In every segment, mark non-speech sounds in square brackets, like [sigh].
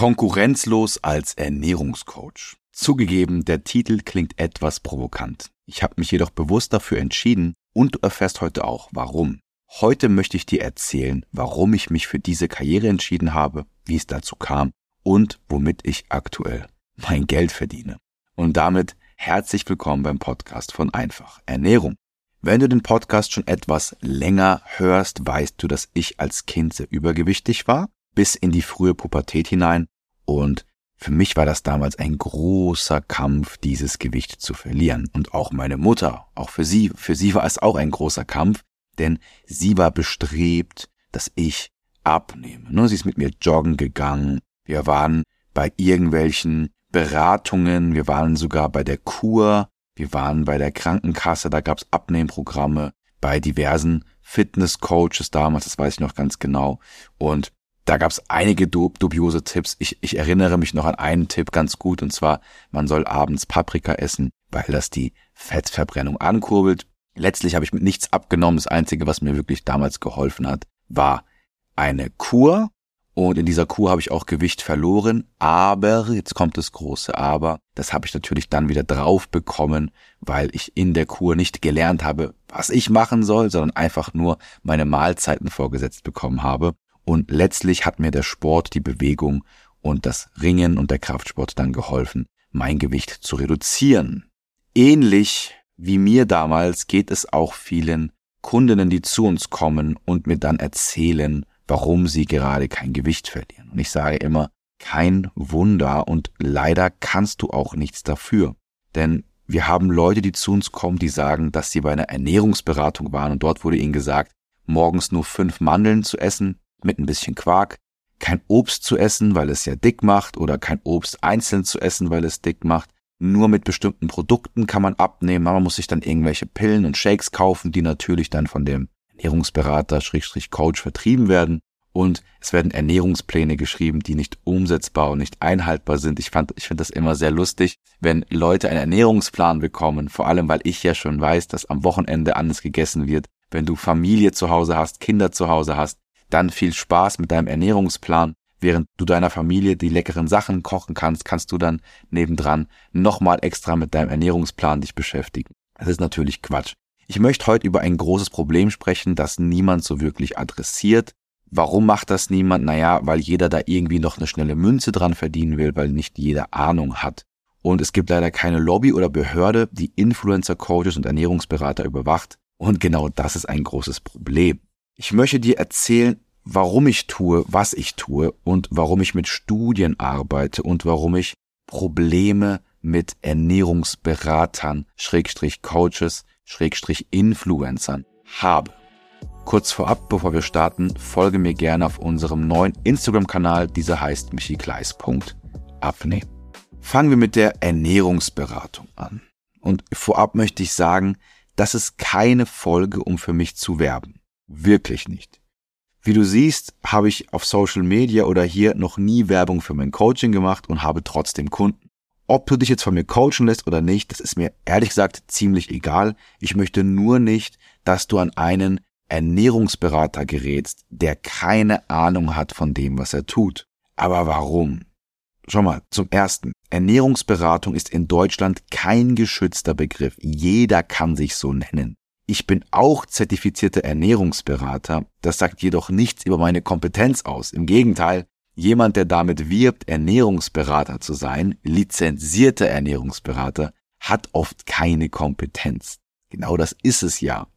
Konkurrenzlos als Ernährungscoach. Zugegeben, der Titel klingt etwas provokant. Ich habe mich jedoch bewusst dafür entschieden und du erfährst heute auch, warum. Heute möchte ich dir erzählen, warum ich mich für diese Karriere entschieden habe, wie es dazu kam und womit ich aktuell mein Geld verdiene. Und damit herzlich willkommen beim Podcast von Einfach Ernährung. Wenn du den Podcast schon etwas länger hörst, weißt du, dass ich als Kind sehr übergewichtig war bis in die frühe Pubertät hinein und für mich war das damals ein großer Kampf, dieses Gewicht zu verlieren. Und auch meine Mutter, auch für sie, für sie war es auch ein großer Kampf, denn sie war bestrebt, dass ich abnehme. Sie ist mit mir joggen gegangen. Wir waren bei irgendwelchen Beratungen. Wir waren sogar bei der Kur. Wir waren bei der Krankenkasse. Da gab's Abnehmprogramme bei diversen Fitnesscoaches damals. Das weiß ich noch ganz genau. Und da gab es einige dub dubiose Tipps. Ich, ich erinnere mich noch an einen Tipp ganz gut, und zwar, man soll abends Paprika essen, weil das die Fettverbrennung ankurbelt. Letztlich habe ich mit nichts abgenommen. Das Einzige, was mir wirklich damals geholfen hat, war eine Kur. Und in dieser Kur habe ich auch Gewicht verloren. Aber, jetzt kommt das große Aber, das habe ich natürlich dann wieder drauf bekommen, weil ich in der Kur nicht gelernt habe, was ich machen soll, sondern einfach nur meine Mahlzeiten vorgesetzt bekommen habe. Und letztlich hat mir der Sport, die Bewegung und das Ringen und der Kraftsport dann geholfen, mein Gewicht zu reduzieren. Ähnlich wie mir damals geht es auch vielen Kundinnen, die zu uns kommen und mir dann erzählen, warum sie gerade kein Gewicht verlieren. Und ich sage immer, kein Wunder und leider kannst du auch nichts dafür. Denn wir haben Leute, die zu uns kommen, die sagen, dass sie bei einer Ernährungsberatung waren und dort wurde ihnen gesagt, morgens nur fünf Mandeln zu essen, mit ein bisschen Quark, kein Obst zu essen, weil es ja dick macht, oder kein Obst einzeln zu essen, weil es dick macht. Nur mit bestimmten Produkten kann man abnehmen. Man muss sich dann irgendwelche Pillen und Shakes kaufen, die natürlich dann von dem Ernährungsberater, Schrägstrich Coach vertrieben werden. Und es werden Ernährungspläne geschrieben, die nicht umsetzbar und nicht einhaltbar sind. Ich fand, ich finde das immer sehr lustig, wenn Leute einen Ernährungsplan bekommen, vor allem weil ich ja schon weiß, dass am Wochenende anders gegessen wird. Wenn du Familie zu Hause hast, Kinder zu Hause hast, dann viel Spaß mit deinem Ernährungsplan. Während du deiner Familie die leckeren Sachen kochen kannst, kannst du dann nebendran nochmal extra mit deinem Ernährungsplan dich beschäftigen. Das ist natürlich Quatsch. Ich möchte heute über ein großes Problem sprechen, das niemand so wirklich adressiert. Warum macht das niemand? Naja, weil jeder da irgendwie noch eine schnelle Münze dran verdienen will, weil nicht jeder Ahnung hat. Und es gibt leider keine Lobby oder Behörde, die Influencer, Coaches und Ernährungsberater überwacht. Und genau das ist ein großes Problem. Ich möchte dir erzählen, warum ich tue, was ich tue und warum ich mit Studien arbeite und warum ich Probleme mit Ernährungsberatern, Schrägstrich Coaches, Schrägstrich Influencern habe. Kurz vorab, bevor wir starten, folge mir gerne auf unserem neuen Instagram-Kanal, dieser heißt michikleis.abnehmen. Fangen wir mit der Ernährungsberatung an. Und vorab möchte ich sagen, das ist keine Folge, um für mich zu werben. Wirklich nicht. Wie du siehst, habe ich auf Social Media oder hier noch nie Werbung für mein Coaching gemacht und habe trotzdem Kunden. Ob du dich jetzt von mir coachen lässt oder nicht, das ist mir ehrlich gesagt ziemlich egal. Ich möchte nur nicht, dass du an einen Ernährungsberater gerätst, der keine Ahnung hat von dem, was er tut. Aber warum? Schau mal, zum ersten. Ernährungsberatung ist in Deutschland kein geschützter Begriff. Jeder kann sich so nennen. Ich bin auch zertifizierter Ernährungsberater, das sagt jedoch nichts über meine Kompetenz aus. Im Gegenteil, jemand, der damit wirbt, Ernährungsberater zu sein, lizenzierter Ernährungsberater, hat oft keine Kompetenz. Genau das ist es ja.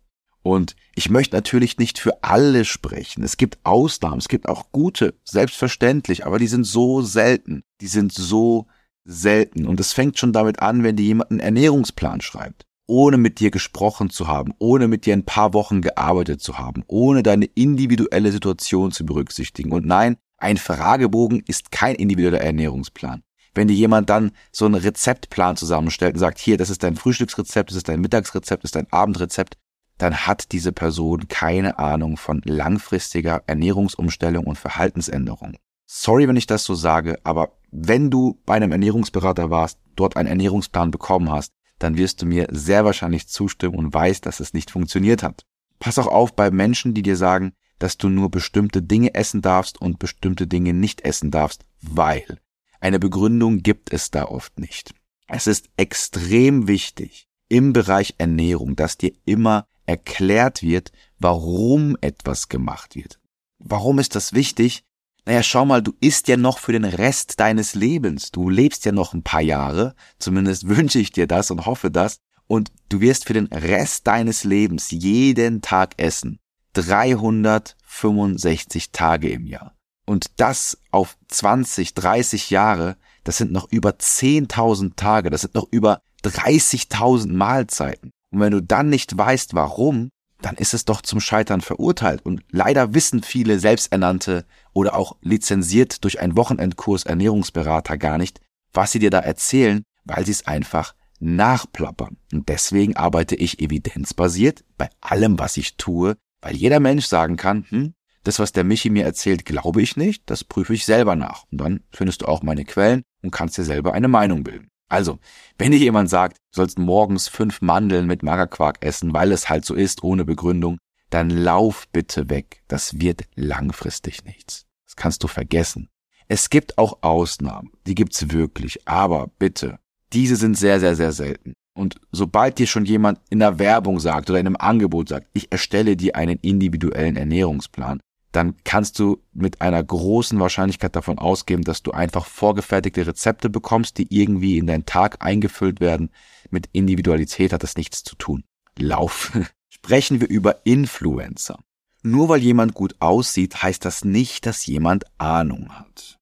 Und ich möchte natürlich nicht für alle sprechen. Es gibt Ausnahmen, es gibt auch gute, selbstverständlich, aber die sind so selten. Die sind so selten. Und es fängt schon damit an, wenn dir jemand einen Ernährungsplan schreibt ohne mit dir gesprochen zu haben, ohne mit dir ein paar Wochen gearbeitet zu haben, ohne deine individuelle Situation zu berücksichtigen. Und nein, ein Fragebogen ist kein individueller Ernährungsplan. Wenn dir jemand dann so einen Rezeptplan zusammenstellt und sagt, hier, das ist dein Frühstücksrezept, das ist dein Mittagsrezept, das ist dein Abendrezept, dann hat diese Person keine Ahnung von langfristiger Ernährungsumstellung und Verhaltensänderung. Sorry, wenn ich das so sage, aber wenn du bei einem Ernährungsberater warst, dort einen Ernährungsplan bekommen hast, dann wirst du mir sehr wahrscheinlich zustimmen und weißt, dass es nicht funktioniert hat. Pass auch auf bei Menschen, die dir sagen, dass du nur bestimmte Dinge essen darfst und bestimmte Dinge nicht essen darfst, weil eine Begründung gibt es da oft nicht. Es ist extrem wichtig im Bereich Ernährung, dass dir immer erklärt wird, warum etwas gemacht wird. Warum ist das wichtig? Naja, schau mal, du isst ja noch für den Rest deines Lebens. Du lebst ja noch ein paar Jahre. Zumindest [laughs] wünsche ich dir das und hoffe das. Und du wirst für den Rest deines Lebens jeden Tag essen. 365 Tage im Jahr. Und das auf 20, 30 Jahre, das sind noch über 10.000 Tage, das sind noch über 30.000 Mahlzeiten. Und wenn du dann nicht weißt, warum, dann ist es doch zum Scheitern verurteilt. Und leider wissen viele Selbsternannte oder auch lizenziert durch einen Wochenendkurs Ernährungsberater gar nicht, was sie dir da erzählen, weil sie es einfach nachplappern. Und deswegen arbeite ich evidenzbasiert bei allem, was ich tue, weil jeder Mensch sagen kann, hm, das, was der Michi mir erzählt, glaube ich nicht, das prüfe ich selber nach. Und dann findest du auch meine Quellen und kannst dir selber eine Meinung bilden. Also, wenn dir jemand sagt, du sollst morgens fünf Mandeln mit Magerquark essen, weil es halt so ist, ohne Begründung, dann lauf bitte weg. Das wird langfristig nichts. Das kannst du vergessen. Es gibt auch Ausnahmen, die gibt's wirklich, aber bitte, diese sind sehr, sehr, sehr selten. Und sobald dir schon jemand in der Werbung sagt oder in einem Angebot sagt, ich erstelle dir einen individuellen Ernährungsplan, dann kannst du mit einer großen Wahrscheinlichkeit davon ausgehen, dass du einfach vorgefertigte Rezepte bekommst, die irgendwie in deinen Tag eingefüllt werden. Mit Individualität hat das nichts zu tun. Lauf. [laughs] Sprechen wir über Influencer. Nur weil jemand gut aussieht, heißt das nicht, dass jemand Ahnung hat.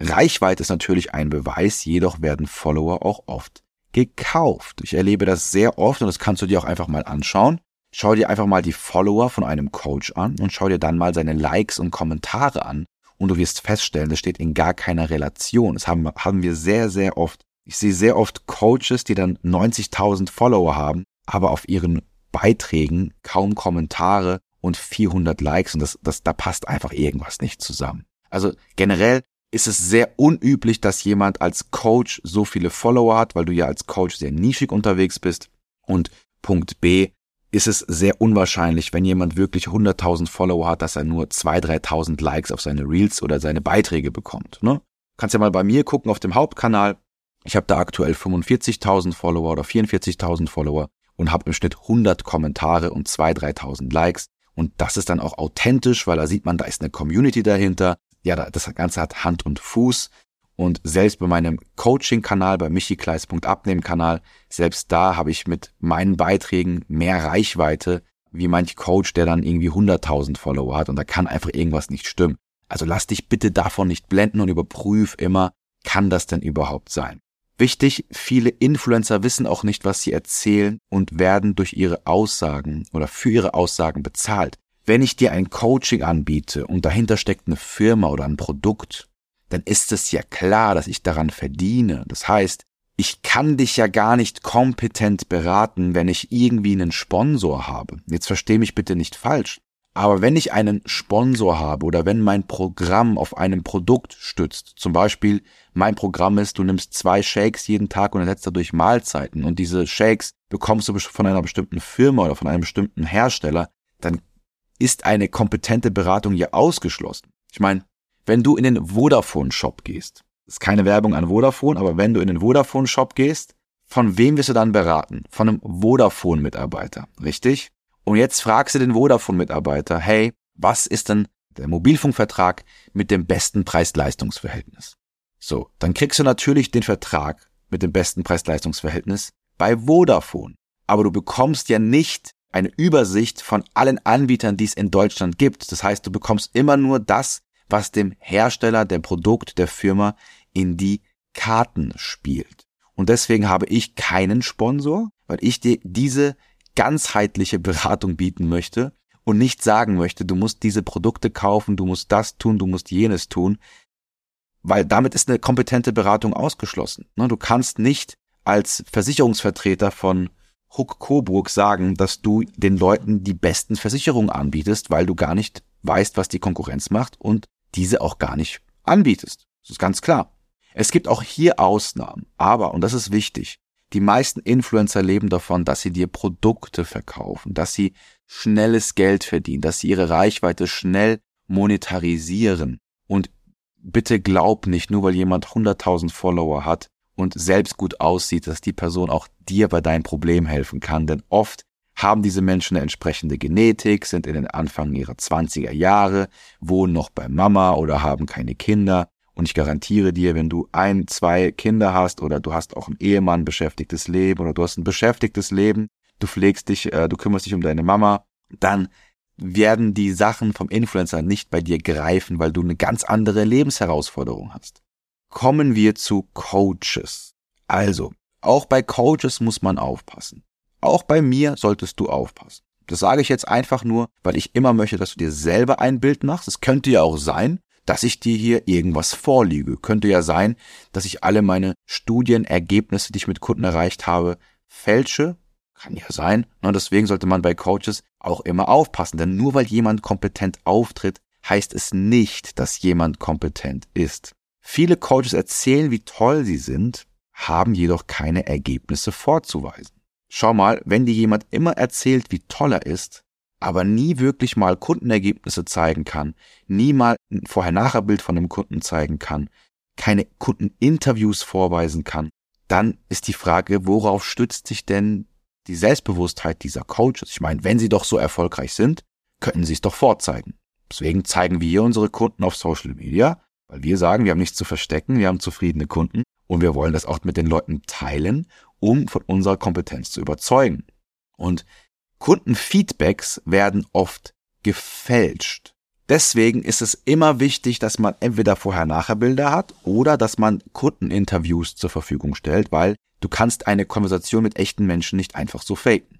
Reichweite ist natürlich ein Beweis, jedoch werden Follower auch oft gekauft. Ich erlebe das sehr oft und das kannst du dir auch einfach mal anschauen. Schau dir einfach mal die Follower von einem Coach an und schau dir dann mal seine Likes und Kommentare an und du wirst feststellen, das steht in gar keiner Relation. Das haben, haben wir sehr, sehr oft. Ich sehe sehr oft Coaches, die dann 90.000 Follower haben, aber auf ihren Beiträgen kaum Kommentare und 400 Likes und das, das, da passt einfach irgendwas nicht zusammen. Also generell ist es sehr unüblich, dass jemand als Coach so viele Follower hat, weil du ja als Coach sehr nischig unterwegs bist. Und Punkt B ist es sehr unwahrscheinlich, wenn jemand wirklich 100.000 Follower hat, dass er nur 2.000, 3.000 Likes auf seine Reels oder seine Beiträge bekommt. Ne? Kannst ja mal bei mir gucken auf dem Hauptkanal. Ich habe da aktuell 45.000 Follower oder 44.000 Follower und habe im Schnitt 100 Kommentare und 2.000, 3.000 Likes. Und das ist dann auch authentisch, weil da sieht man, da ist eine Community dahinter ja, das Ganze hat Hand und Fuß. Und selbst bei meinem Coaching-Kanal, bei michikleis.abnehmen-Kanal, selbst da habe ich mit meinen Beiträgen mehr Reichweite wie manch Coach, der dann irgendwie 100.000 Follower hat und da kann einfach irgendwas nicht stimmen. Also lass dich bitte davon nicht blenden und überprüf immer, kann das denn überhaupt sein? Wichtig, viele Influencer wissen auch nicht, was sie erzählen und werden durch ihre Aussagen oder für ihre Aussagen bezahlt. Wenn ich dir ein Coaching anbiete und dahinter steckt eine Firma oder ein Produkt, dann ist es ja klar, dass ich daran verdiene. Das heißt, ich kann dich ja gar nicht kompetent beraten, wenn ich irgendwie einen Sponsor habe. Jetzt versteh mich bitte nicht falsch. Aber wenn ich einen Sponsor habe oder wenn mein Programm auf einem Produkt stützt, zum Beispiel mein Programm ist, du nimmst zwei Shakes jeden Tag und ersetzt dadurch Mahlzeiten und diese Shakes bekommst du von einer bestimmten Firma oder von einem bestimmten Hersteller, dann ist eine kompetente Beratung ja ausgeschlossen. Ich meine, wenn du in den Vodafone-Shop gehst, ist keine Werbung an Vodafone, aber wenn du in den Vodafone-Shop gehst, von wem wirst du dann beraten? Von einem Vodafone-Mitarbeiter, richtig? Und jetzt fragst du den Vodafone-Mitarbeiter, hey, was ist denn der Mobilfunkvertrag mit dem besten Preis-Leistungs-Verhältnis? So, dann kriegst du natürlich den Vertrag mit dem besten Preis-Leistungs-Verhältnis bei Vodafone. Aber du bekommst ja nicht eine Übersicht von allen Anbietern, die es in Deutschland gibt. Das heißt, du bekommst immer nur das, was dem Hersteller, dem Produkt, der Firma in die Karten spielt. Und deswegen habe ich keinen Sponsor, weil ich dir diese ganzheitliche Beratung bieten möchte und nicht sagen möchte, du musst diese Produkte kaufen, du musst das tun, du musst jenes tun, weil damit ist eine kompetente Beratung ausgeschlossen. Ne, du kannst nicht als Versicherungsvertreter von Huck Coburg sagen, dass du den Leuten die besten Versicherungen anbietest, weil du gar nicht weißt, was die Konkurrenz macht und diese auch gar nicht anbietest. Das ist ganz klar. Es gibt auch hier Ausnahmen, aber, und das ist wichtig, die meisten Influencer leben davon, dass sie dir Produkte verkaufen, dass sie schnelles Geld verdienen, dass sie ihre Reichweite schnell monetarisieren. Und bitte glaub nicht, nur weil jemand 100.000 Follower hat und selbst gut aussieht, dass die Person auch dir bei deinem Problem helfen kann. Denn oft haben diese Menschen eine entsprechende Genetik, sind in den Anfang ihrer 20er Jahre, wohnen noch bei Mama oder haben keine Kinder. Und ich garantiere dir, wenn du ein, zwei Kinder hast oder du hast auch einen Ehemann, beschäftigtes Leben oder du hast ein beschäftigtes Leben, du pflegst dich, äh, du kümmerst dich um deine Mama, dann werden die Sachen vom Influencer nicht bei dir greifen, weil du eine ganz andere Lebensherausforderung hast. Kommen wir zu Coaches. Also, auch bei Coaches muss man aufpassen. Auch bei mir solltest du aufpassen. Das sage ich jetzt einfach nur, weil ich immer möchte, dass du dir selber ein Bild machst. Es könnte ja auch sein, dass ich dir hier irgendwas vorliege. Könnte ja sein, dass ich alle meine Studienergebnisse, die ich mit Kunden erreicht habe, fälsche. Kann ja sein. Und deswegen sollte man bei Coaches auch immer aufpassen. Denn nur weil jemand kompetent auftritt, heißt es nicht, dass jemand kompetent ist. Viele Coaches erzählen, wie toll sie sind, haben jedoch keine Ergebnisse vorzuweisen. Schau mal, wenn dir jemand immer erzählt, wie toll er ist, aber nie wirklich mal Kundenergebnisse zeigen kann, nie mal ein Vorher-Nachher-Bild von einem Kunden zeigen kann, keine Kundeninterviews vorweisen kann, dann ist die Frage, worauf stützt sich denn die Selbstbewusstheit dieser Coaches? Ich meine, wenn sie doch so erfolgreich sind, könnten sie es doch vorzeigen. Deswegen zeigen wir unsere Kunden auf Social Media, weil wir sagen, wir haben nichts zu verstecken, wir haben zufriedene Kunden und wir wollen das auch mit den Leuten teilen, um von unserer Kompetenz zu überzeugen. Und Kundenfeedbacks werden oft gefälscht. Deswegen ist es immer wichtig, dass man entweder Vorher-Nachher-Bilder hat oder dass man Kundeninterviews zur Verfügung stellt, weil du kannst eine Konversation mit echten Menschen nicht einfach so faken.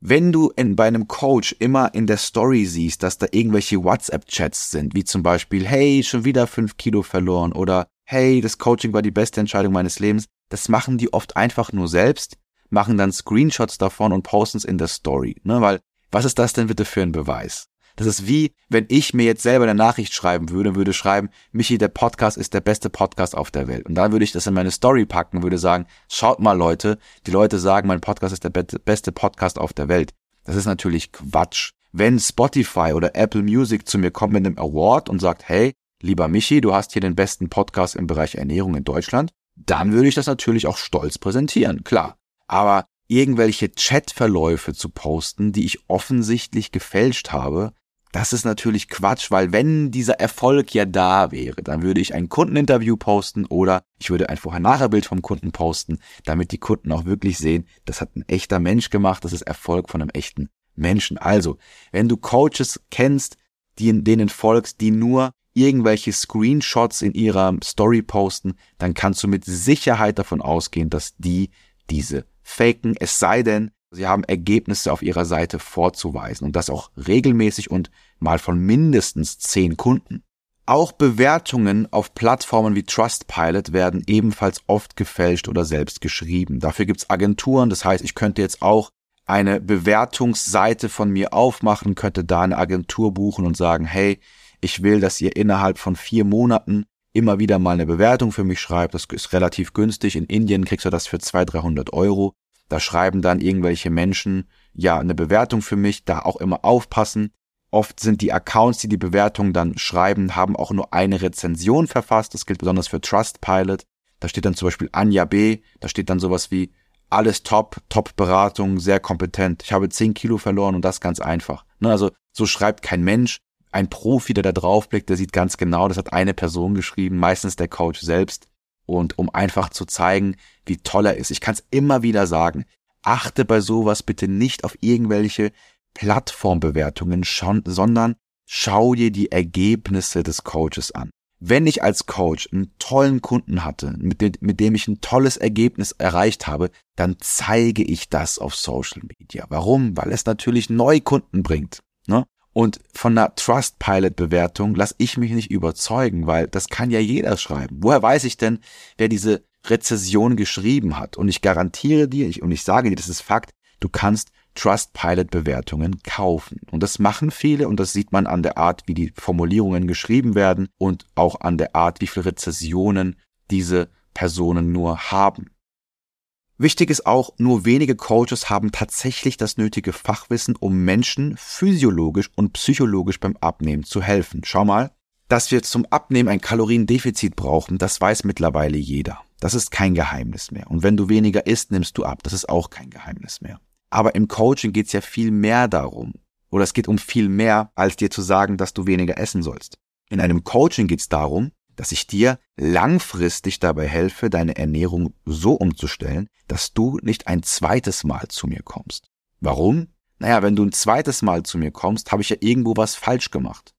Wenn du in, bei einem Coach immer in der Story siehst, dass da irgendwelche WhatsApp-Chats sind, wie zum Beispiel, hey, schon wieder fünf Kilo verloren oder hey, das Coaching war die beste Entscheidung meines Lebens, das machen die oft einfach nur selbst, machen dann Screenshots davon und posten es in der Story. Ne? Weil, was ist das denn bitte für ein Beweis? Das ist wie, wenn ich mir jetzt selber eine Nachricht schreiben würde, würde schreiben, Michi, der Podcast ist der beste Podcast auf der Welt. Und dann würde ich das in meine Story packen, würde sagen, schaut mal Leute, die Leute sagen, mein Podcast ist der beste Podcast auf der Welt. Das ist natürlich Quatsch. Wenn Spotify oder Apple Music zu mir kommt mit einem Award und sagt, hey, lieber Michi, du hast hier den besten Podcast im Bereich Ernährung in Deutschland, dann würde ich das natürlich auch stolz präsentieren, klar. Aber irgendwelche Chatverläufe zu posten, die ich offensichtlich gefälscht habe, das ist natürlich Quatsch, weil wenn dieser Erfolg ja da wäre, dann würde ich ein Kundeninterview posten oder ich würde ein Vorher-Nachher-Bild vom Kunden posten, damit die Kunden auch wirklich sehen, das hat ein echter Mensch gemacht, das ist Erfolg von einem echten Menschen. Also, wenn du Coaches kennst, die, denen folgst, die nur irgendwelche Screenshots in ihrer Story posten, dann kannst du mit Sicherheit davon ausgehen, dass die diese faken, es sei denn, sie haben Ergebnisse auf ihrer Seite vorzuweisen und das auch regelmäßig und mal von mindestens zehn Kunden. Auch Bewertungen auf Plattformen wie Trustpilot werden ebenfalls oft gefälscht oder selbst geschrieben. Dafür gibt's Agenturen, das heißt, ich könnte jetzt auch eine Bewertungsseite von mir aufmachen, könnte da eine Agentur buchen und sagen, hey, ich will, dass ihr innerhalb von vier Monaten immer wieder mal eine Bewertung für mich schreibt. Das ist relativ günstig. In Indien kriegst du das für 200, 300 Euro. Da schreiben dann irgendwelche Menschen, ja, eine Bewertung für mich, da auch immer aufpassen. Oft sind die Accounts, die die Bewertung dann schreiben, haben auch nur eine Rezension verfasst. Das gilt besonders für Trustpilot. Da steht dann zum Beispiel Anja B. Da steht dann sowas wie alles top, Top-Beratung, sehr kompetent. Ich habe 10 Kilo verloren und das ganz einfach. Ne, also so schreibt kein Mensch ein Profi, der da drauf blickt, der sieht ganz genau, das hat eine Person geschrieben, meistens der Coach selbst. Und um einfach zu zeigen, wie toll er ist. Ich kann es immer wieder sagen. Achte bei sowas bitte nicht auf irgendwelche Plattformbewertungen, sondern schau dir die Ergebnisse des Coaches an. Wenn ich als Coach einen tollen Kunden hatte, mit dem, mit dem ich ein tolles Ergebnis erreicht habe, dann zeige ich das auf Social Media. Warum? Weil es natürlich Neukunden bringt. Ne? Und von einer Trustpilot-Bewertung lasse ich mich nicht überzeugen, weil das kann ja jeder schreiben. Woher weiß ich denn, wer diese Rezession geschrieben hat? Und ich garantiere dir, ich, und ich sage dir, das ist Fakt, du kannst Trustpilot-Bewertungen kaufen. Und das machen viele und das sieht man an der Art, wie die Formulierungen geschrieben werden und auch an der Art, wie viele Rezessionen diese Personen nur haben. Wichtig ist auch, nur wenige Coaches haben tatsächlich das nötige Fachwissen, um Menschen physiologisch und psychologisch beim Abnehmen zu helfen. Schau mal, dass wir zum Abnehmen ein Kaloriendefizit brauchen, das weiß mittlerweile jeder. Das ist kein Geheimnis mehr. Und wenn du weniger isst, nimmst du ab. Das ist auch kein Geheimnis mehr. Aber im Coaching geht es ja viel mehr darum. Oder es geht um viel mehr, als dir zu sagen, dass du weniger essen sollst. In einem Coaching geht es darum, dass ich dir langfristig dabei helfe, deine Ernährung so umzustellen, dass du nicht ein zweites Mal zu mir kommst. Warum? Naja, wenn du ein zweites Mal zu mir kommst, habe ich ja irgendwo was falsch gemacht.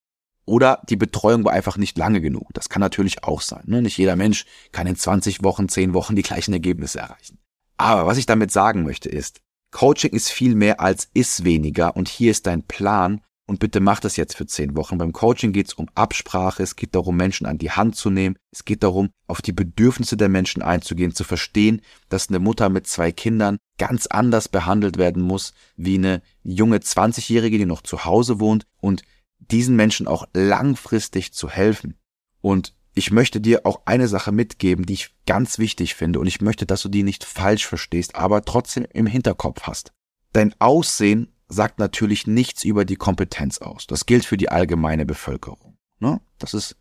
Oder die Betreuung war einfach nicht lange genug. Das kann natürlich auch sein. Ne? Nicht jeder Mensch kann in 20 Wochen, 10 Wochen die gleichen Ergebnisse erreichen. Aber was ich damit sagen möchte ist, Coaching ist viel mehr als ist weniger und hier ist dein Plan und bitte mach das jetzt für zehn Wochen. Beim Coaching geht es um Absprache, es geht darum, Menschen an die Hand zu nehmen, es geht darum, auf die Bedürfnisse der Menschen einzugehen, zu verstehen, dass eine Mutter mit zwei Kindern ganz anders behandelt werden muss, wie eine junge 20-Jährige, die noch zu Hause wohnt und diesen Menschen auch langfristig zu helfen. Und ich möchte dir auch eine Sache mitgeben, die ich ganz wichtig finde und ich möchte, dass du die nicht falsch verstehst, aber trotzdem im Hinterkopf hast. Dein Aussehen sagt natürlich nichts über die Kompetenz aus. Das gilt für die allgemeine Bevölkerung. Ne? Das ist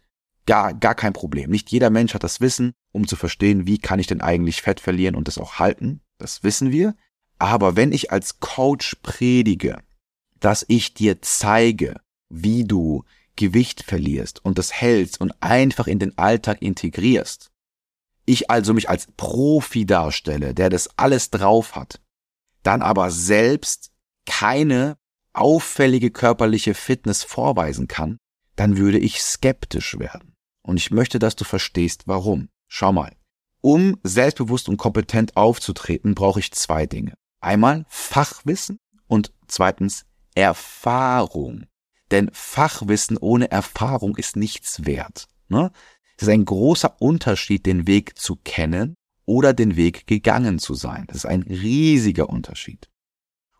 gar, gar kein Problem. Nicht jeder Mensch hat das Wissen, um zu verstehen, wie kann ich denn eigentlich Fett verlieren und das auch halten. Das wissen wir. Aber wenn ich als Coach predige, dass ich dir zeige, wie du Gewicht verlierst und das hältst und einfach in den Alltag integrierst, ich also mich als Profi darstelle, der das alles drauf hat, dann aber selbst keine auffällige körperliche Fitness vorweisen kann, dann würde ich skeptisch werden. Und ich möchte, dass du verstehst, warum. Schau mal. Um selbstbewusst und kompetent aufzutreten, brauche ich zwei Dinge. Einmal Fachwissen und zweitens Erfahrung. Denn Fachwissen ohne Erfahrung ist nichts wert. Ne? Es ist ein großer Unterschied, den Weg zu kennen oder den Weg gegangen zu sein. Das ist ein riesiger Unterschied.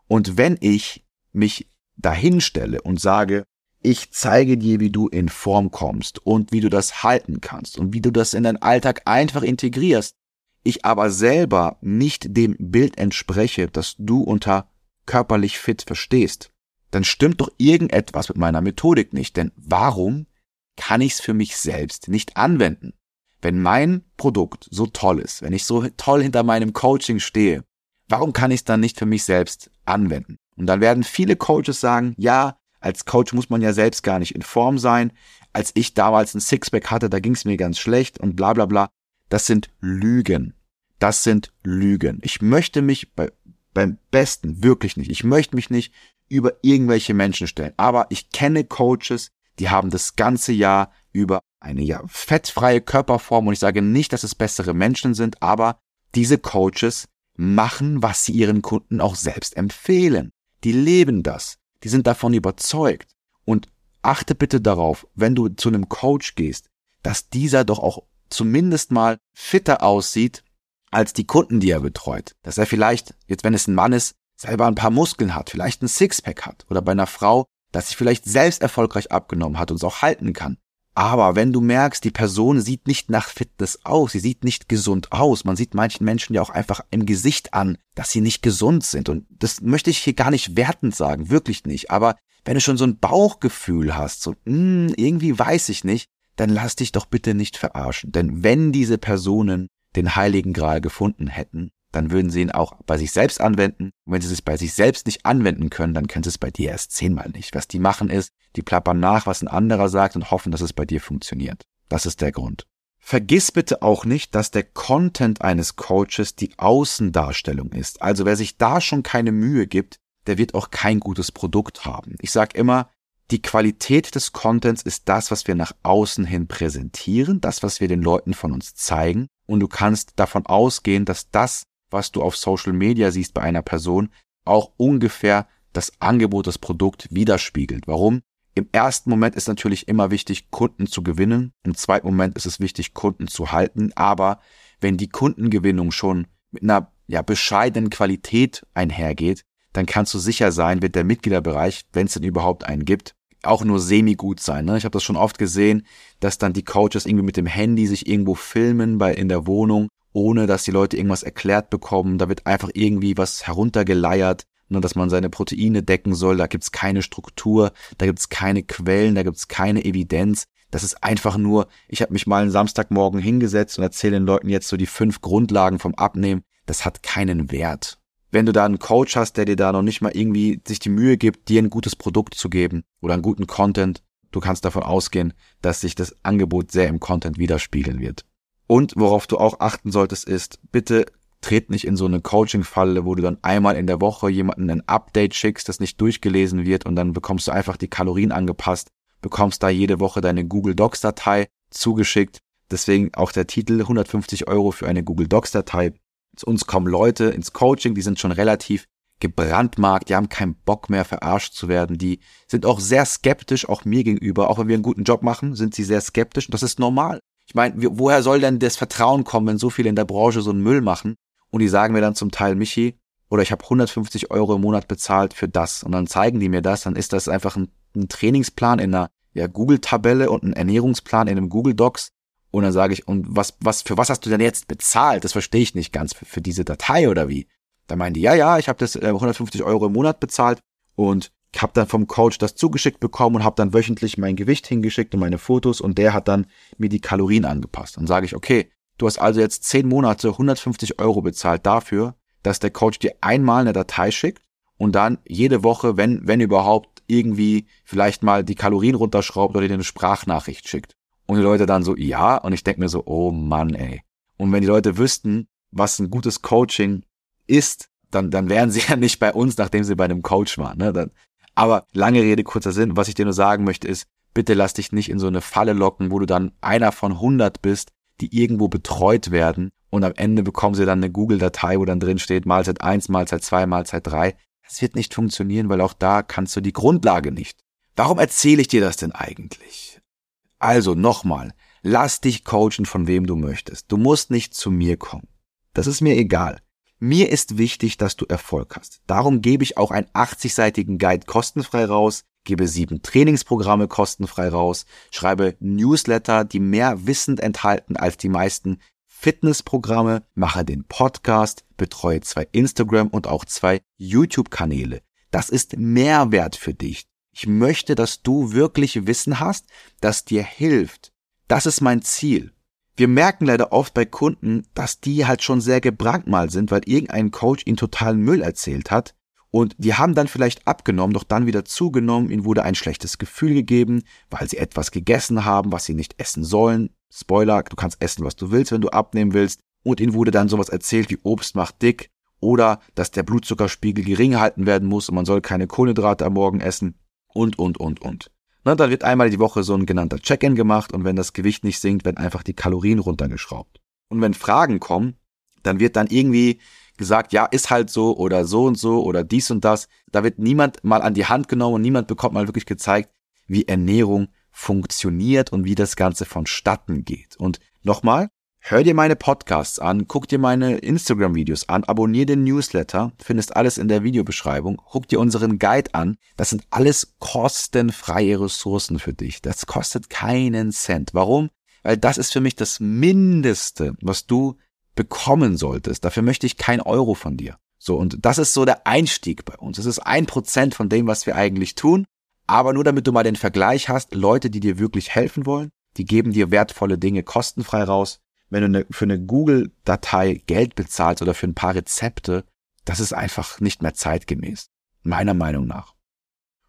Und wenn ich mich dahinstelle und sage, ich zeige dir, wie du in Form kommst und wie du das halten kannst und wie du das in deinen Alltag einfach integrierst, ich aber selber nicht dem Bild entspreche, das du unter körperlich fit verstehst, dann stimmt doch irgendetwas mit meiner Methodik nicht. Denn warum kann ich es für mich selbst nicht anwenden? Wenn mein Produkt so toll ist, wenn ich so toll hinter meinem Coaching stehe, warum kann ich es dann nicht für mich selbst anwenden? Und dann werden viele Coaches sagen, ja, als Coach muss man ja selbst gar nicht in Form sein. Als ich damals ein Sixpack hatte, da ging es mir ganz schlecht und bla bla bla. Das sind Lügen. Das sind Lügen. Ich möchte mich bei, beim Besten wirklich nicht. Ich möchte mich nicht über irgendwelche Menschen stellen. Aber ich kenne Coaches, die haben das ganze Jahr über eine ja fettfreie Körperform und ich sage nicht, dass es bessere Menschen sind, aber diese Coaches machen, was sie ihren Kunden auch selbst empfehlen. Die leben das. Die sind davon überzeugt. Und achte bitte darauf, wenn du zu einem Coach gehst, dass dieser doch auch zumindest mal fitter aussieht als die Kunden, die er betreut. Dass er vielleicht, jetzt wenn es ein Mann ist, selber ein paar Muskeln hat, vielleicht ein Sixpack hat. Oder bei einer Frau, dass sie vielleicht selbst erfolgreich abgenommen hat und es auch halten kann. Aber wenn du merkst, die Person sieht nicht nach Fitness aus, sie sieht nicht gesund aus, man sieht manchen Menschen ja auch einfach im Gesicht an, dass sie nicht gesund sind. Und das möchte ich hier gar nicht wertend sagen, wirklich nicht. Aber wenn du schon so ein Bauchgefühl hast, so, mh, hm, irgendwie weiß ich nicht, dann lass dich doch bitte nicht verarschen. Denn wenn diese Personen den Heiligen Gral gefunden hätten, dann würden sie ihn auch bei sich selbst anwenden. Und wenn sie es bei sich selbst nicht anwenden können, dann können sie es bei dir erst zehnmal nicht. Was die machen ist, die plappern nach, was ein anderer sagt und hoffen, dass es bei dir funktioniert. Das ist der Grund. Vergiss bitte auch nicht, dass der Content eines Coaches die Außendarstellung ist. Also wer sich da schon keine Mühe gibt, der wird auch kein gutes Produkt haben. Ich sage immer, die Qualität des Contents ist das, was wir nach außen hin präsentieren, das, was wir den Leuten von uns zeigen. Und du kannst davon ausgehen, dass das, was du auf Social Media siehst bei einer Person, auch ungefähr das Angebot, das Produkt widerspiegelt. Warum? Im ersten Moment ist natürlich immer wichtig, Kunden zu gewinnen. Im zweiten Moment ist es wichtig, Kunden zu halten. Aber wenn die Kundengewinnung schon mit einer ja, bescheidenen Qualität einhergeht, dann kannst du sicher sein, wird der Mitgliederbereich, wenn es denn überhaupt einen gibt, auch nur semi-gut sein. Ne? Ich habe das schon oft gesehen, dass dann die Coaches irgendwie mit dem Handy sich irgendwo filmen bei in der Wohnung ohne dass die Leute irgendwas erklärt bekommen. Da wird einfach irgendwie was heruntergeleiert, nur dass man seine Proteine decken soll. Da gibt's keine Struktur, da gibt's keine Quellen, da gibt's keine Evidenz. Das ist einfach nur, ich habe mich mal einen Samstagmorgen hingesetzt und erzähle den Leuten jetzt so die fünf Grundlagen vom Abnehmen. Das hat keinen Wert. Wenn du da einen Coach hast, der dir da noch nicht mal irgendwie sich die Mühe gibt, dir ein gutes Produkt zu geben oder einen guten Content, du kannst davon ausgehen, dass sich das Angebot sehr im Content widerspiegeln wird. Und worauf du auch achten solltest, ist, bitte tret nicht in so eine Coaching-Falle, wo du dann einmal in der Woche jemanden ein Update schickst, das nicht durchgelesen wird und dann bekommst du einfach die Kalorien angepasst bekommst da jede Woche deine Google Docs Datei zugeschickt. Deswegen auch der Titel 150 Euro für eine Google Docs Datei. Zu uns kommen Leute ins Coaching, die sind schon relativ gebrandmarkt, die haben keinen Bock mehr verarscht zu werden, die sind auch sehr skeptisch, auch mir gegenüber, auch wenn wir einen guten Job machen, sind sie sehr skeptisch und das ist normal. Ich meine, woher soll denn das Vertrauen kommen, wenn so viele in der Branche so einen Müll machen und die sagen mir dann zum Teil, Michi, oder ich habe 150 Euro im Monat bezahlt für das und dann zeigen die mir das, dann ist das einfach ein, ein Trainingsplan in einer ja, Google-Tabelle und einen Ernährungsplan in einem Google Docs. Und dann sage ich, und was, was, für was hast du denn jetzt bezahlt? Das verstehe ich nicht ganz. Für, für diese Datei oder wie? Da meinen die, ja, ja, ich habe das äh, 150 Euro im Monat bezahlt und habe dann vom Coach das zugeschickt bekommen und habe dann wöchentlich mein Gewicht hingeschickt und meine Fotos und der hat dann mir die Kalorien angepasst. Dann sage ich, okay, du hast also jetzt zehn Monate 150 Euro bezahlt dafür, dass der Coach dir einmal eine Datei schickt und dann jede Woche, wenn, wenn überhaupt, irgendwie vielleicht mal die Kalorien runterschraubt oder dir eine Sprachnachricht schickt. Und die Leute dann so, ja, und ich denke mir so, oh Mann, ey. Und wenn die Leute wüssten, was ein gutes Coaching ist, dann, dann wären sie [laughs] ja nicht bei uns, nachdem sie bei einem Coach waren. Ne? Dann, aber lange Rede, kurzer Sinn. Was ich dir nur sagen möchte ist, bitte lass dich nicht in so eine Falle locken, wo du dann einer von 100 bist, die irgendwo betreut werden und am Ende bekommen sie dann eine Google-Datei, wo dann drin steht Mahlzeit 1, Mahlzeit 2, Mahlzeit 3. Das wird nicht funktionieren, weil auch da kannst du die Grundlage nicht. Warum erzähle ich dir das denn eigentlich? Also nochmal, lass dich coachen von wem du möchtest. Du musst nicht zu mir kommen. Das ist mir egal. Mir ist wichtig, dass du Erfolg hast. Darum gebe ich auch einen 80-seitigen Guide kostenfrei raus, gebe sieben Trainingsprogramme kostenfrei raus, schreibe Newsletter, die mehr Wissen enthalten als die meisten Fitnessprogramme, mache den Podcast, betreue zwei Instagram und auch zwei YouTube-Kanäle. Das ist Mehrwert für dich. Ich möchte, dass du wirklich Wissen hast, das dir hilft. Das ist mein Ziel. Wir merken leider oft bei Kunden, dass die halt schon sehr gebrandmalt sind, weil irgendein Coach ihnen totalen Müll erzählt hat. Und die haben dann vielleicht abgenommen, doch dann wieder zugenommen, ihnen wurde ein schlechtes Gefühl gegeben, weil sie etwas gegessen haben, was sie nicht essen sollen. Spoiler, du kannst essen, was du willst, wenn du abnehmen willst. Und ihnen wurde dann sowas erzählt wie Obst macht dick oder dass der Blutzuckerspiegel gering gehalten werden muss und man soll keine Kohlenhydrate am Morgen essen und, und, und, und. Na, dann wird einmal die Woche so ein genannter Check-in gemacht und wenn das Gewicht nicht sinkt, werden einfach die Kalorien runtergeschraubt. Und wenn Fragen kommen, dann wird dann irgendwie gesagt, ja, ist halt so oder so und so oder dies und das. Da wird niemand mal an die Hand genommen und niemand bekommt mal wirklich gezeigt, wie Ernährung funktioniert und wie das Ganze vonstatten geht. Und nochmal, hör dir meine Podcasts an, guck dir meine Instagram-Videos an, abonnier den Newsletter, findest alles in der Videobeschreibung, guck dir unseren Guide an. Das sind alles kostenfreie Ressourcen für dich. Das kostet keinen Cent. Warum? Weil das ist für mich das Mindeste, was du bekommen solltest. Dafür möchte ich kein Euro von dir. So, und das ist so der Einstieg bei uns. Es ist ein Prozent von dem, was wir eigentlich tun. Aber nur damit du mal den Vergleich hast, Leute, die dir wirklich helfen wollen, die geben dir wertvolle Dinge kostenfrei raus. Wenn du eine, für eine Google-Datei Geld bezahlst oder für ein paar Rezepte, das ist einfach nicht mehr zeitgemäß. Meiner Meinung nach.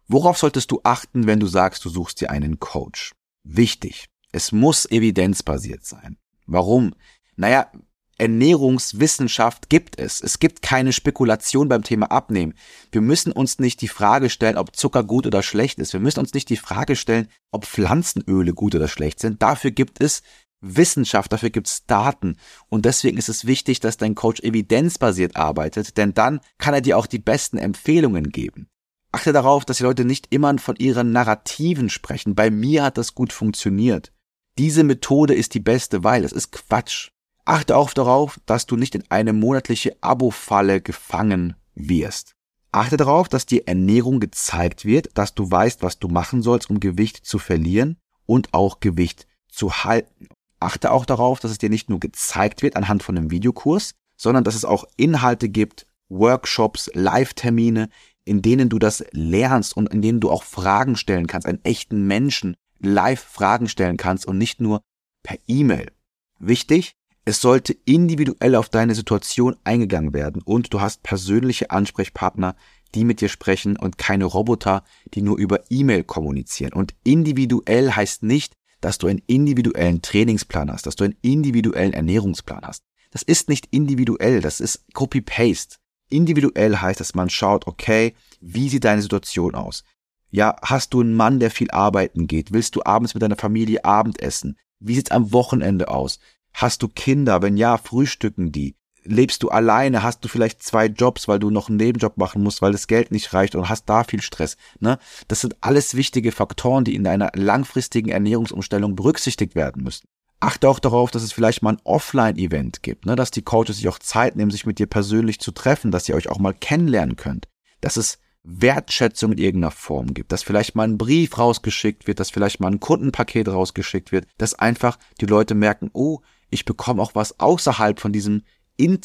Worauf solltest du achten, wenn du sagst, du suchst dir einen Coach? Wichtig. Es muss evidenzbasiert sein. Warum? Naja, Ernährungswissenschaft gibt es. Es gibt keine Spekulation beim Thema Abnehmen. Wir müssen uns nicht die Frage stellen, ob Zucker gut oder schlecht ist. Wir müssen uns nicht die Frage stellen, ob Pflanzenöle gut oder schlecht sind. Dafür gibt es Wissenschaft, dafür gibt es Daten. Und deswegen ist es wichtig, dass dein Coach evidenzbasiert arbeitet, denn dann kann er dir auch die besten Empfehlungen geben. Achte darauf, dass die Leute nicht immer von ihren Narrativen sprechen. Bei mir hat das gut funktioniert. Diese Methode ist die beste, weil es ist Quatsch. Achte auch darauf, dass du nicht in eine monatliche Abo-Falle gefangen wirst. Achte darauf, dass dir Ernährung gezeigt wird, dass du weißt, was du machen sollst, um Gewicht zu verlieren und auch Gewicht zu halten. Achte auch darauf, dass es dir nicht nur gezeigt wird anhand von einem Videokurs, sondern dass es auch Inhalte gibt, Workshops, Live-Termine, in denen du das lernst und in denen du auch Fragen stellen kannst, einen echten Menschen live Fragen stellen kannst und nicht nur per E-Mail. Wichtig, es sollte individuell auf deine Situation eingegangen werden und du hast persönliche Ansprechpartner, die mit dir sprechen und keine Roboter, die nur über E-Mail kommunizieren. Und individuell heißt nicht, dass du einen individuellen Trainingsplan hast, dass du einen individuellen Ernährungsplan hast. Das ist nicht individuell, das ist Copy-Paste. Individuell heißt, dass man schaut, okay, wie sieht deine Situation aus? Ja, hast du einen Mann, der viel arbeiten geht? Willst du abends mit deiner Familie Abendessen? Wie sieht's am Wochenende aus? Hast du Kinder? Wenn ja, frühstücken die? Lebst du alleine? Hast du vielleicht zwei Jobs, weil du noch einen Nebenjob machen musst, weil das Geld nicht reicht und hast da viel Stress? Ne? Das sind alles wichtige Faktoren, die in einer langfristigen Ernährungsumstellung berücksichtigt werden müssen. Achte auch darauf, dass es vielleicht mal ein Offline-Event gibt, ne? dass die Coaches sich auch Zeit nehmen, sich mit dir persönlich zu treffen, dass ihr euch auch mal kennenlernen könnt, dass es Wertschätzung in irgendeiner Form gibt, dass vielleicht mal ein Brief rausgeschickt wird, dass vielleicht mal ein Kundenpaket rausgeschickt wird, dass einfach die Leute merken, oh, ich bekomme auch was außerhalb von diesem,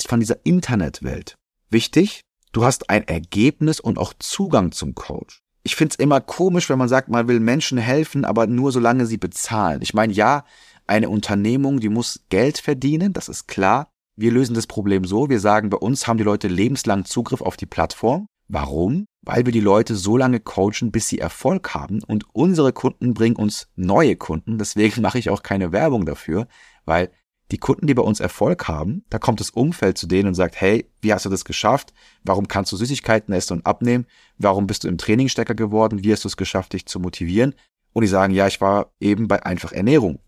von dieser Internetwelt. Wichtig, du hast ein Ergebnis und auch Zugang zum Coach. Ich find's immer komisch, wenn man sagt, man will Menschen helfen, aber nur solange sie bezahlen. Ich meine, ja, eine Unternehmung, die muss Geld verdienen, das ist klar. Wir lösen das Problem so, wir sagen, bei uns haben die Leute lebenslang Zugriff auf die Plattform. Warum? Weil wir die Leute so lange coachen, bis sie Erfolg haben und unsere Kunden bringen uns neue Kunden. Deswegen [laughs] mache ich auch keine Werbung dafür, weil die Kunden, die bei uns Erfolg haben, da kommt das Umfeld zu denen und sagt, hey, wie hast du das geschafft? Warum kannst du Süßigkeiten essen und abnehmen? Warum bist du im Trainingstecker geworden? Wie hast du es geschafft, dich zu motivieren? Und die sagen, ja, ich war eben bei einfach Ernährung.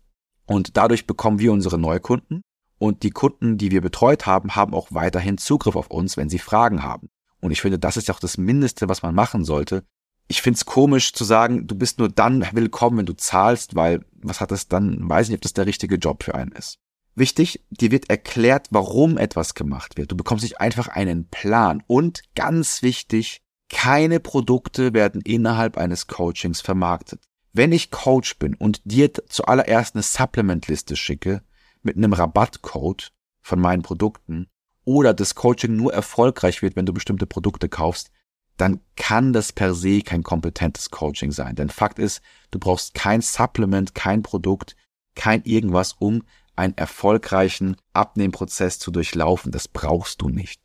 Und dadurch bekommen wir unsere Neukunden und die Kunden, die wir betreut haben, haben auch weiterhin Zugriff auf uns, wenn sie Fragen haben. Und ich finde, das ist ja auch das Mindeste, was man machen sollte. Ich finde es komisch zu sagen, du bist nur dann willkommen, wenn du zahlst, weil was hat das dann, weiß nicht, ob das der richtige Job für einen ist. Wichtig, dir wird erklärt, warum etwas gemacht wird. Du bekommst nicht einfach einen Plan. Und ganz wichtig, keine Produkte werden innerhalb eines Coachings vermarktet. Wenn ich Coach bin und dir zuallererst eine Supplement-Liste schicke mit einem Rabattcode von meinen Produkten oder das Coaching nur erfolgreich wird, wenn du bestimmte Produkte kaufst, dann kann das per se kein kompetentes Coaching sein. Denn Fakt ist, du brauchst kein Supplement, kein Produkt, kein irgendwas, um einen erfolgreichen Abnehmprozess zu durchlaufen. Das brauchst du nicht.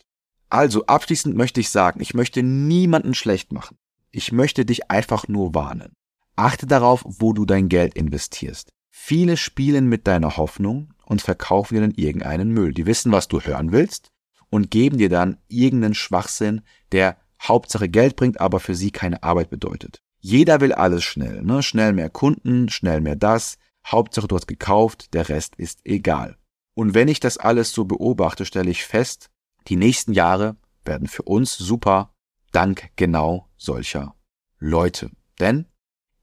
Also abschließend möchte ich sagen, ich möchte niemanden schlecht machen. Ich möchte dich einfach nur warnen. Achte darauf, wo du dein Geld investierst. Viele spielen mit deiner Hoffnung und verkaufen dir dann irgendeinen Müll. Die wissen, was du hören willst und geben dir dann irgendeinen Schwachsinn, der Hauptsache Geld bringt, aber für sie keine Arbeit bedeutet. Jeder will alles schnell, ne? Schnell mehr Kunden, schnell mehr das. Hauptsache du hast gekauft, der Rest ist egal. Und wenn ich das alles so beobachte, stelle ich fest, die nächsten Jahre werden für uns super dank genau solcher Leute. Denn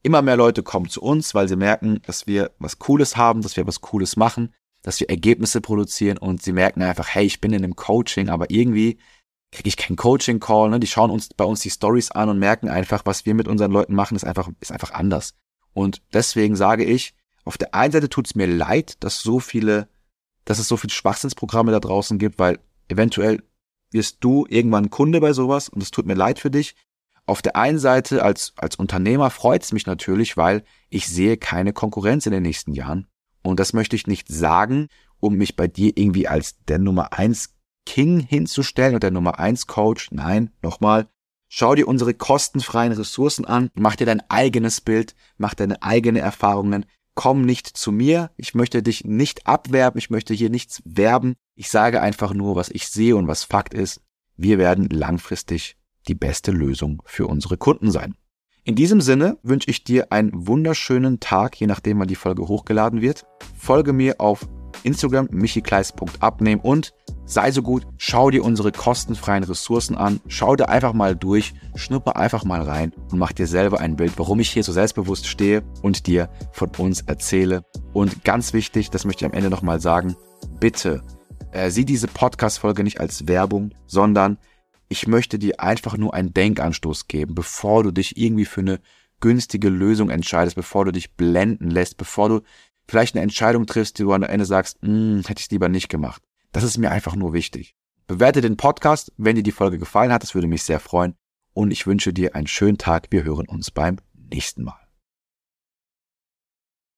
Immer mehr Leute kommen zu uns, weil sie merken, dass wir was Cooles haben, dass wir was Cooles machen, dass wir Ergebnisse produzieren und sie merken einfach, hey, ich bin in einem Coaching, aber irgendwie kriege ich keinen Coaching-Call. Ne? Die schauen uns bei uns die Stories an und merken einfach, was wir mit unseren Leuten machen, ist einfach, ist einfach anders. Und deswegen sage ich, auf der einen Seite tut es mir leid, dass so viele, dass es so viele Schwachsinnsprogramme da draußen gibt, weil eventuell wirst du irgendwann Kunde bei sowas und es tut mir leid für dich auf der einen Seite als, als Unternehmer freut es mich natürlich, weil ich sehe keine Konkurrenz in den nächsten Jahren. Und das möchte ich nicht sagen, um mich bei dir irgendwie als der Nummer eins King hinzustellen oder der Nummer eins Coach. Nein, nochmal. Schau dir unsere kostenfreien Ressourcen an, mach dir dein eigenes Bild, mach deine eigenen Erfahrungen. Komm nicht zu mir. Ich möchte dich nicht abwerben. Ich möchte hier nichts werben. Ich sage einfach nur, was ich sehe und was Fakt ist. Wir werden langfristig die beste Lösung für unsere Kunden sein. In diesem Sinne wünsche ich dir einen wunderschönen Tag, je nachdem wann die Folge hochgeladen wird. Folge mir auf Instagram michikleis.abnehmen und sei so gut, schau dir unsere kostenfreien Ressourcen an, schau dir einfach mal durch, schnupper einfach mal rein und mach dir selber ein Bild, warum ich hier so selbstbewusst stehe und dir von uns erzähle. Und ganz wichtig, das möchte ich am Ende nochmal sagen, bitte äh, sieh diese Podcast-Folge nicht als Werbung, sondern ich möchte dir einfach nur einen Denkanstoß geben, bevor du dich irgendwie für eine günstige Lösung entscheidest, bevor du dich blenden lässt, bevor du vielleicht eine Entscheidung triffst, die du am Ende sagst, hm, hätte ich lieber nicht gemacht. Das ist mir einfach nur wichtig. Bewerte den Podcast, wenn dir die Folge gefallen hat, das würde mich sehr freuen. Und ich wünsche dir einen schönen Tag. Wir hören uns beim nächsten Mal.